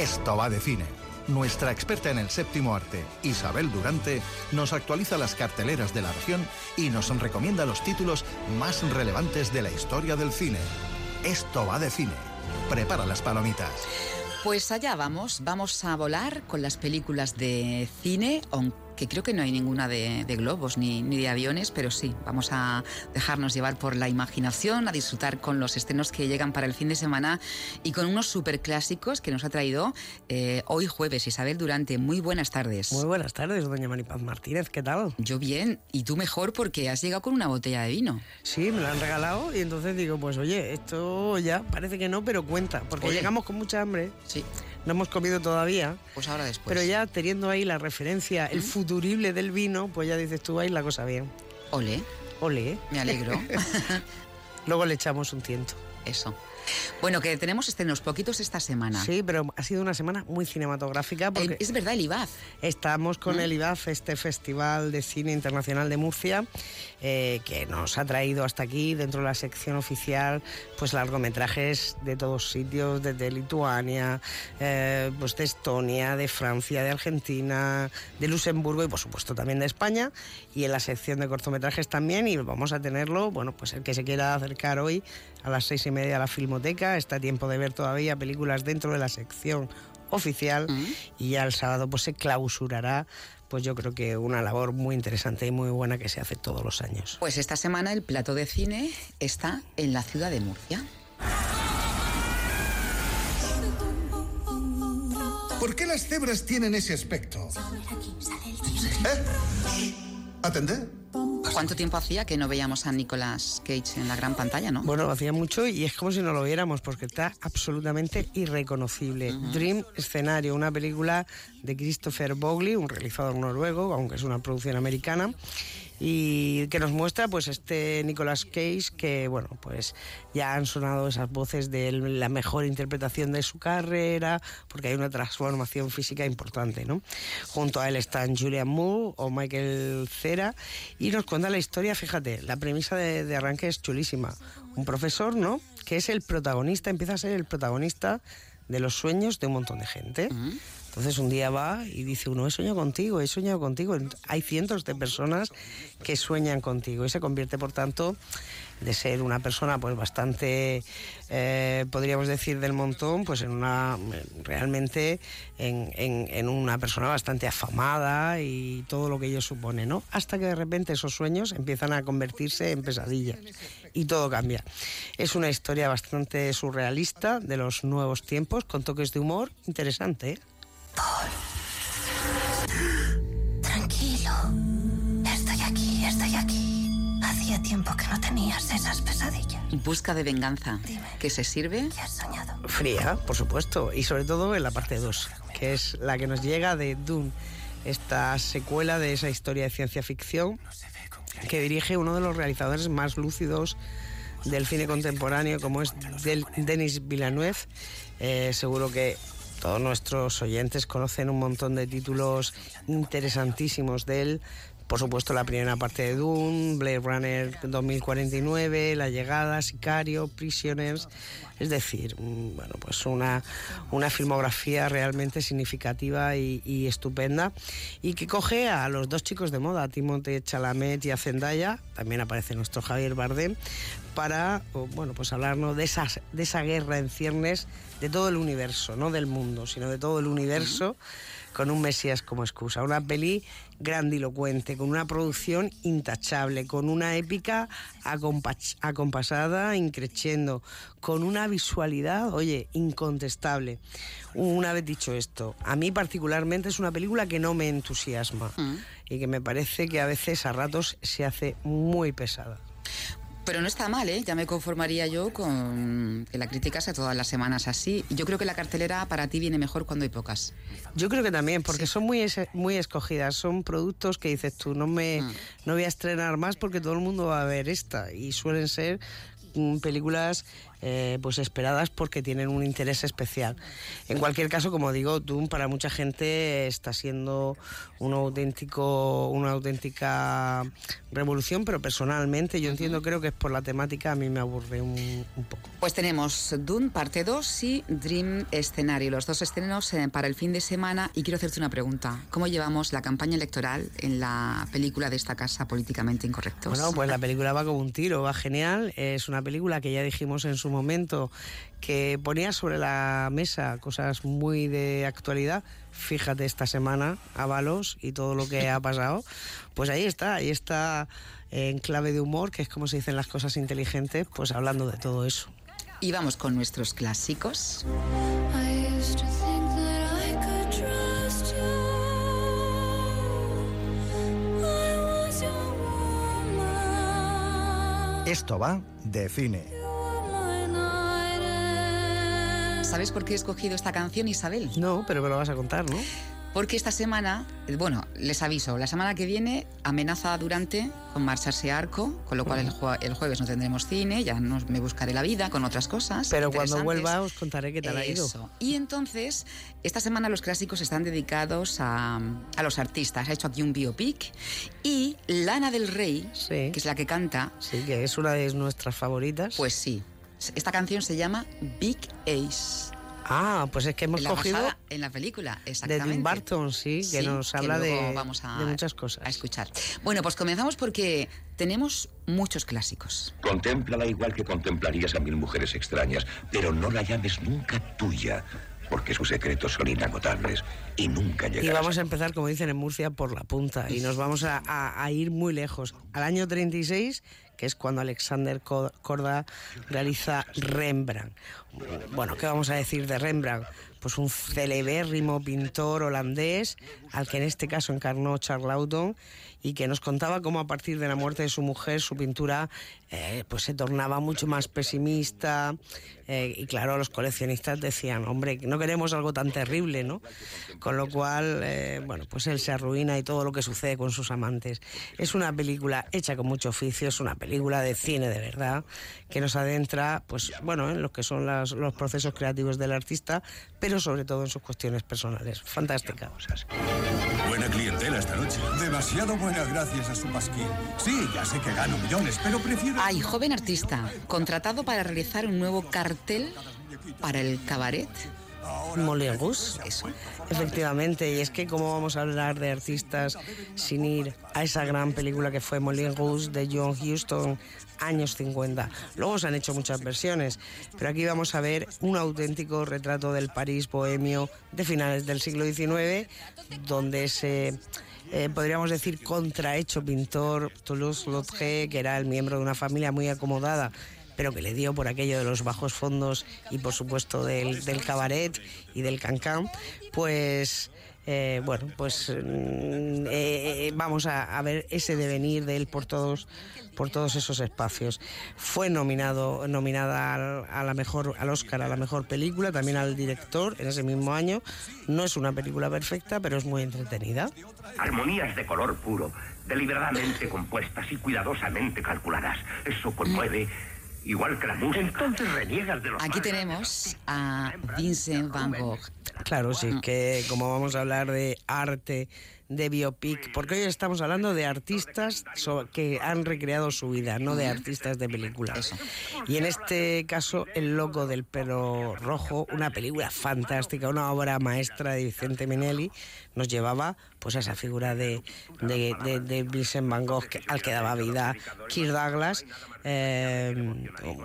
Esto va de cine. Nuestra experta en el séptimo arte, Isabel Durante, nos actualiza las carteleras de la región y nos recomienda los títulos más relevantes de la historia del cine. Esto va de cine. Prepara las palomitas. Pues allá vamos, vamos a volar con las películas de cine, que creo que no hay ninguna de, globos ni, ni, de aviones, pero sí, vamos a dejarnos llevar por la imaginación, a disfrutar con los estrenos que llegan para el fin de semana y con unos superclásicos que nos ha traído eh, hoy jueves Isabel Durante. Muy buenas tardes. Muy buenas tardes, doña Maripaz Martínez, ¿qué tal? Yo bien, y tú mejor porque has llegado con una botella de vino. Sí, me la han regalado y entonces digo, pues oye, esto ya parece que no, pero cuenta, porque llegamos con mucha hambre. Sí no hemos comido todavía. Pues ahora después. Pero ya teniendo ahí la referencia, el futurible del vino, pues ya dices tú, ahí la cosa bien. Ole. Ole. Me alegro. Luego le echamos un tiento. Eso. Bueno, que tenemos estrenos poquitos esta semana. Sí, pero ha sido una semana muy cinematográfica. Porque es verdad, el IBAF. Estamos con mm. el IBAF, este Festival de Cine Internacional de Murcia, eh, que nos ha traído hasta aquí, dentro de la sección oficial, pues largometrajes de todos sitios, desde Lituania, eh, pues de Estonia, de Francia, de Argentina, de Luxemburgo y por supuesto también de España. Y en la sección de cortometrajes también, y vamos a tenerlo, bueno, pues el que se quiera acercar hoy a las seis y media a la Filmoteca. Está a tiempo de ver todavía películas dentro de la sección oficial mm. y ya el sábado pues se clausurará pues yo creo que una labor muy interesante y muy buena que se hace todos los años. Pues esta semana el plato de cine está en la ciudad de Murcia. ¿Por qué las cebras tienen ese aspecto? ¿Eh? ¿Atender? ¿Cuánto tiempo hacía que no veíamos a Nicolas Cage en la gran pantalla, no? Bueno, hacía mucho y es como si no lo viéramos porque está absolutamente irreconocible. Dream Escenario, una película de Christopher Bogley, un realizador noruego, aunque es una producción americana y que nos muestra pues este Nicolas Cage que bueno pues ya han sonado esas voces de la mejor interpretación de su carrera porque hay una transformación física importante ¿no? junto a él están Julian Moore o Michael Cera y nos cuenta la historia fíjate la premisa de, arranque es chulísima un profesor ¿no? que es el protagonista empieza a ser el protagonista de los sueños de un montón de gente entonces un día va y dice uno, he soñado contigo, he soñado contigo. Hay cientos de personas que sueñan contigo y se convierte, por tanto, de ser una persona pues bastante, eh, podríamos decir, del montón, pues en una, realmente en, una persona bastante afamada y todo lo que ello supone, ¿no? Hasta que de repente esos sueños empiezan a convertirse en pesadillas y todo cambia. Es una historia bastante surrealista de los nuevos tiempos, con toques de humor interesante, ¿eh? Paul. Tranquilo. Estoy aquí, estoy aquí. Hacía tiempo que no tenías esas pesadillas. Busca de venganza. ¿Qué se sirve? ¿Qué has soñado? Fría, por supuesto. Y sobre todo en la parte 2, que es la que nos llega de Dune. Esta secuela de esa historia de ciencia ficción que dirige uno de los realizadores más lúcidos del cine contemporáneo, como es Denis Villeneuve. Eh, seguro que todos nuestros oyentes conocen un montón de títulos interesantísimos de él. Por supuesto, la primera parte de Dune, Blade Runner 2049, La Llegada, Sicario, Prisoners. Es decir, mm, bueno, pues una, una filmografía realmente significativa y, estupenda. Y que coge a los dos chicos de moda, a Timothée Chalamet y a Zendaya, también aparece nuestro Javier Bardem, para bueno, pues hablarnos de, esas, de esa guerra en ciernes de todo el universo, no del mundo, sino de todo el universo, con un Mesías como excusa. Una peli grandilocuente, con una producción intachable, con una épica acompasada, increciendo, con una visualidad, oye, incontestable. Una vez dicho esto, a mí particularmente es una película que no me entusiasma y que me parece que a veces a ratos se hace muy pesada. Pero no está mal, ¿eh? Ya me conformaría yo con que la crítica sea todas las semanas así. Yo creo que la cartelera para ti viene mejor cuando hay pocas. Yo creo que también, porque son muy, muy escogidas. Son productos que dices tú, no, me, mm. no voy a estrenar más porque todo el mundo va a ver esta. Y suelen ser mm, películas eh, pues esperadas porque tienen un interés especial. En cualquier caso, como digo, Doom para mucha gente está siendo un auténtico, una auténtica revolución, pero personalmente yo entiendo, creo que es por la temática, a mí me aburre un, poco. Pues tenemos Doom parte 2 y Dream Escenario, los dos estrenos eh, para el fin de semana. Y quiero hacerte una pregunta. ¿Cómo llevamos la campaña electoral en la película de esta casa políticamente incorrectos? Bueno, pues la película va como un tiro, va genial. Es una película que ya dijimos en su momento que ponía sobre la mesa cosas muy de actualidad. Fíjate esta semana, Avalos y todo lo que ha pasado. Pues ahí está, ahí está en clave de humor, que es como se dicen las cosas inteligentes, pues hablando de todo eso. Y vamos con nuestros clásicos. Esto va de cine. ¿Sabes por qué he escogido esta canción, Isabel? No, pero me lo vas a contar, ¿no? Porque esta semana, bueno, les aviso, la semana que viene amenaza Durante con marcharse a Arco, con lo cual el, jueves no tendremos cine, ya no me buscaré la vida con otras cosas. Pero cuando vuelva os contaré qué tal ha ido. Y entonces, esta semana los clásicos están dedicados a, los artistas. Ha hecho aquí un biopic y Lana del Rey, que es la que canta. Sí, que es una de nuestras favoritas. Pues sí, esta canción se llama Big Ace. Ah, pues es que hemos cogido en la película, exactamente. De Tim Burton, sí, que nos habla de, muchas cosas. A escuchar. Bueno, pues comenzamos porque tenemos muchos clásicos. Contémplala igual que contemplarías a mil mujeres extrañas, pero no la llames nunca tuya, porque sus secretos son inagotables y nunca llegarán. Y vamos a empezar, como dicen en Murcia, por la punta y nos vamos a, a ir muy lejos. Al año 36 que es cuando Alexander Korda realiza Rembrandt. Bueno, ¿qué vamos a decir de Rembrandt? Pues un celebérrimo pintor holandés, al que en este caso encarnó Charles y que nos contaba cómo a partir de la muerte de su mujer su pintura eh, pues se tornaba mucho más pesimista eh, y claro los coleccionistas decían hombre no queremos algo tan terrible no con lo cual eh, bueno pues él se arruina y todo lo que sucede con sus amantes. Es una película hecha con mucho oficio es una película de cine de verdad que nos adentra pues bueno en lo que son los procesos creativos del artista pero sobre todo en sus cuestiones personales. Fantástica. Buena clientela esta noche. Demasiado buena gracias a su pasquín. Sí ya sé que gano millones pero prefiero Ay, joven artista, contratado para realizar un nuevo cartel para el cabaret. Moulin Eso. Efectivamente, y es que cómo vamos a hablar de artistas sin ir a esa gran película que fue Rouge de John Huston, años 50. Luego se han hecho muchas versiones, pero aquí vamos a ver un auténtico retrato del París bohemio de finales del siglo XIX, donde se eh, podríamos decir, contrahecho pintor Toulouse-Lautrec, que era el miembro de una familia muy acomodada pero que le dio por aquello de los bajos fondos y por supuesto del, cabaret y del cancán, pues eh, bueno, pues mm, eh, vamos a, a, ver ese devenir de él por todos por todos esos espacios. Fue nominado, nominada al, a la mejor, al Oscar a la mejor película, también al director en ese mismo año. No es una película perfecta, pero es muy entretenida. Armonías de color puro, deliberadamente compuestas y cuidadosamente calculadas. Eso conmueve. Igual que la música. Entonces reniegas de los. Aquí tenemos a Vincent Van Gogh. Claro, sí, que como vamos a hablar de arte de biopic, porque hoy estamos hablando de artistas que han recreado su vida, no de artistas de películas. Y en este caso, El loco del pelo rojo, una película fantástica, una obra maestra de Vicente Minelli, nos llevaba pues a esa figura de, de, Vincent Van Gogh al que daba vida Kirk Douglas, eh,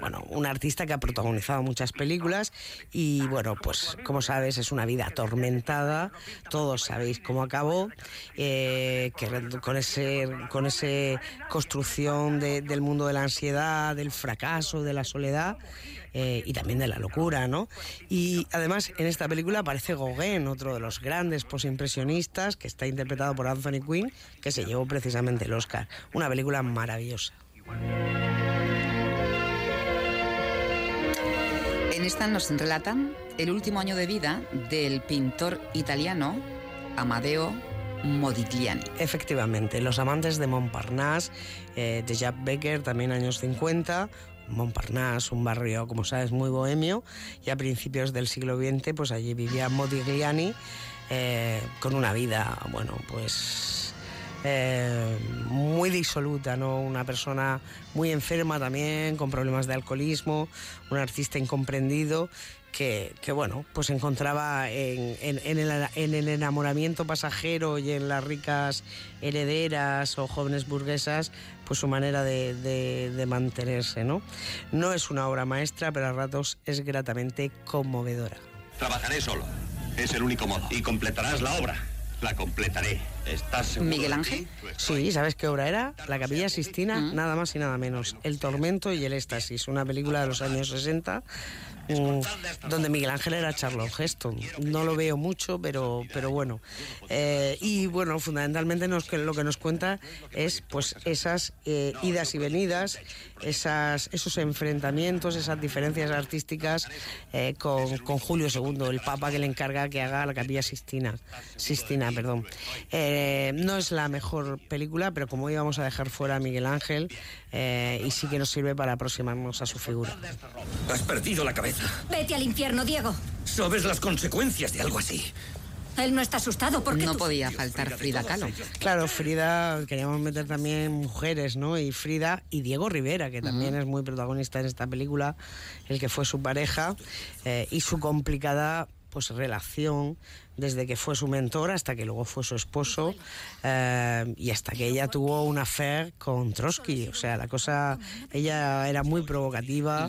bueno, un artista que ha protagonizado muchas películas. Y bueno, pues como sabes es una vida atormentada, todos sabéis cómo acabó eh, con ese con ese construcción del mundo de la ansiedad, del fracaso, de la soledad. Eh, y también de la locura, ¿no? Y además en esta película aparece Gauguin, otro de los grandes posimpresionistas, que está interpretado por Anthony Quinn, que se llevó precisamente el Oscar. Una película maravillosa. En esta nos relatan el último año de vida del pintor italiano Amadeo Modigliani. Efectivamente, Los amantes de Montparnasse, eh, de Jack Becker, también años 50, Montparnasse, un barrio, como sabes, muy bohemio, y a principios del siglo XX, pues allí vivía Modigliani eh, con una vida, bueno, pues eh, muy disoluta, ¿no? Una persona muy enferma también, con problemas de alcoholismo, un artista incomprendido que, bueno, pues encontraba en, el, en, el, enamoramiento pasajero y en las ricas herederas o jóvenes burguesas, pues su manera de, de, de, mantenerse, ¿no? No es una obra maestra, pero a ratos es gratamente conmovedora. Trabajaré solo. Es el único modo. Y completarás la obra. La completaré. ¿Estás seguro? ¿Miguel Ángel? Sí, ¿sabes qué obra era? La Capilla Sistina, mm. nada más y nada menos. El Tormento y el Éxtasis, una película de los años 60 donde Miguel Ángel era Charlotte Heston. No lo veo mucho, pero, pero bueno. Eh, y bueno, fundamentalmente nos, lo que nos cuenta es pues esas eh, idas y venidas, esas, esos enfrentamientos, esas diferencias artísticas eh, con, con, Julio II, el Papa que le encarga que haga la Capilla Sistina. Sistina perdón. no es la mejor película, pero como íbamos a dejar fuera a Miguel Ángel, y sí que nos sirve para aproximarnos a su figura. Has perdido la cabeza. Vete al infierno, Diego. ¿Sabes las consecuencias de algo así? Él no está asustado porque no podía faltar Frida Kahlo. Claro, Frida, queríamos meter también mujeres, ¿no? Y Frida y Diego Rivera, que también uh -huh. es muy protagonista en esta película, el que fue su pareja eh, y su complicada pues relación desde que fue su mentor hasta que luego fue su esposo eh, y hasta que ella tuvo una affair con Trotsky. O sea, la cosa, ella era muy provocativa,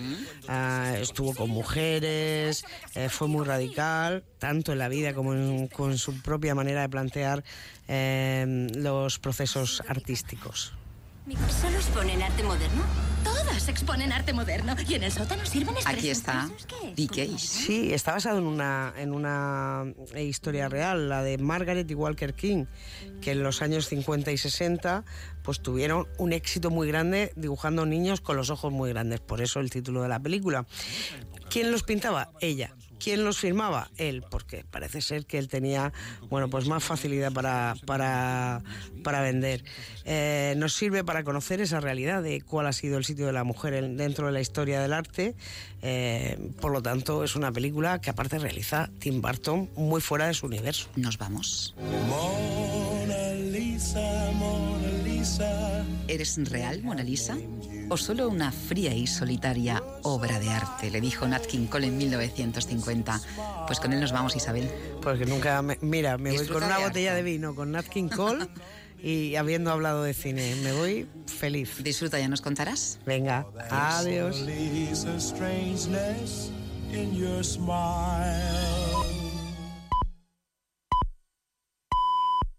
eh, estuvo con mujeres, eh, fue muy radical, tanto en la vida como en, con su propia manera de plantear eh, los procesos artísticos. ¿Solo exponen arte moderno? Todas exponen arte moderno. ¿Y en el sótano sirven Aquí está DK. Sí, está basado en una, en una historia real, la de Margaret y Walker King, que en los años 50 y 60 pues tuvieron un éxito muy grande dibujando niños con los ojos muy grandes. Por eso el título de la película. ¿Quién los pintaba? Ella. ¿Quién los firmaba? Él, porque parece ser que él tenía, bueno, pues más facilidad para, para, para vender. Eh, nos sirve para conocer esa realidad de cuál ha sido el sitio de la mujer dentro de la historia del arte. Eh, por lo tanto, es una película que aparte realiza Tim Burton muy fuera de su universo. Nos vamos. Mona Lisa, Mona Lisa. ¿Eres real, Mona Lisa? ¿O solo una fría y solitaria obra de arte? Le dijo Nat King Cole en 1950. Pues con él nos vamos, Isabel. Porque nunca. Me, mira, me voy con una botella de vino con Nat King Cole y habiendo hablado de cine. Me voy feliz. Disfruta, ya nos contarás. Venga, adiós.